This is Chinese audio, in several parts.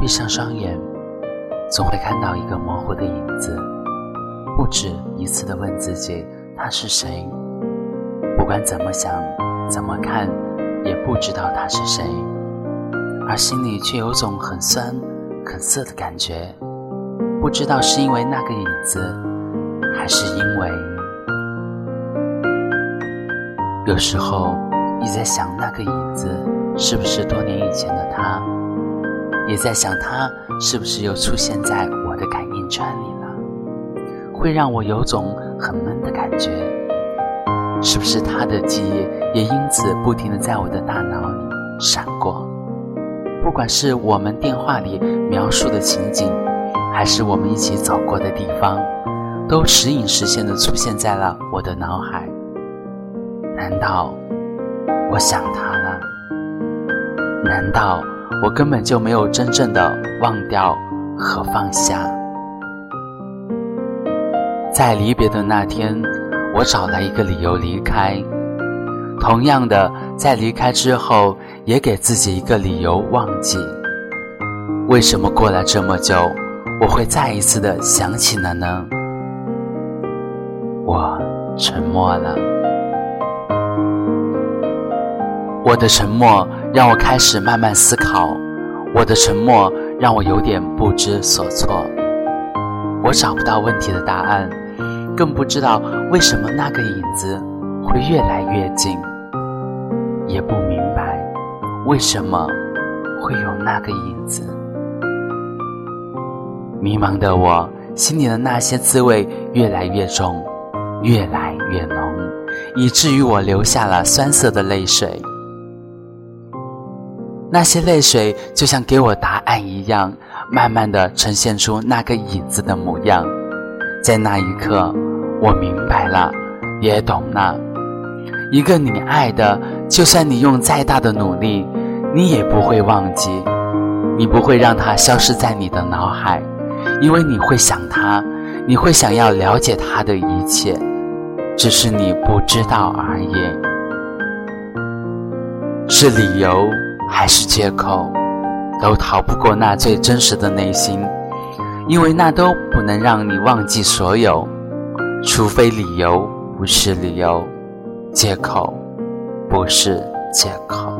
闭上双眼，总会看到一个模糊的影子，不止一次的问自己他是谁。不管怎么想，怎么看，也不知道他是谁，而心里却有种很酸、很涩的感觉。不知道是因为那个影子，还是因为……有时候你在想，那个影子是不是多年以前的他？也在想，他是不是又出现在我的感应圈里了？会让我有种很闷的感觉。是不是他的记忆也因此不停的在我的大脑里闪过？不管是我们电话里描述的情景。还是我们一起走过的地方，都时隐时现的出现在了我的脑海。难道我想他了？难道我根本就没有真正的忘掉和放下？在离别的那天，我找来一个理由离开。同样的，在离开之后，也给自己一个理由忘记。为什么过了这么久？我会再一次的想起了呢。我沉默了，我的沉默让我开始慢慢思考，我的沉默让我有点不知所措。我找不到问题的答案，更不知道为什么那个影子会越来越近，也不明白为什么会有那个影子。迷茫的我，心里的那些滋味越来越重，越来越浓，以至于我流下了酸涩的泪水。那些泪水就像给我答案一样，慢慢的呈现出那个影子的模样。在那一刻，我明白了，也懂了。一个你爱的，就算你用再大的努力，你也不会忘记，你不会让它消失在你的脑海。因为你会想他，你会想要了解他的一切，只是你不知道而已。是理由还是借口，都逃不过那最真实的内心，因为那都不能让你忘记所有，除非理由不是理由，借口不是借口。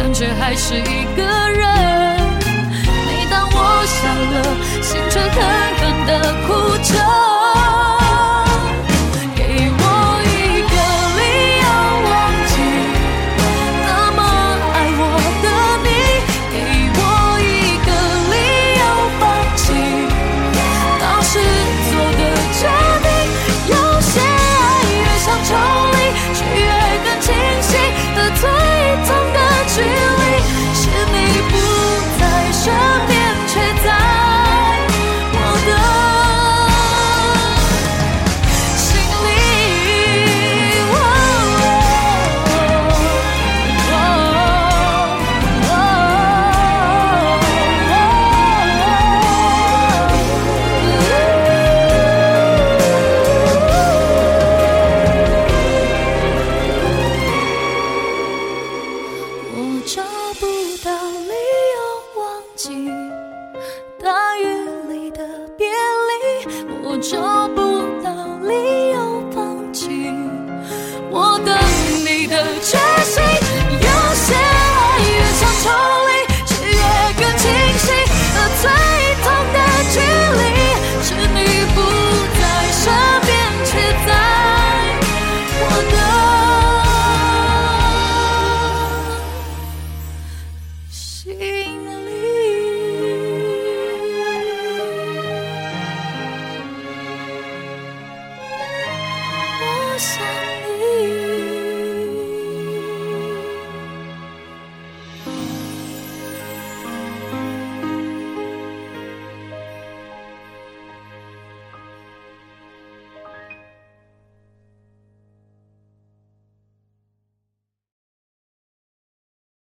感觉还是一个人。每当我笑了，心却狠狠的哭着。就不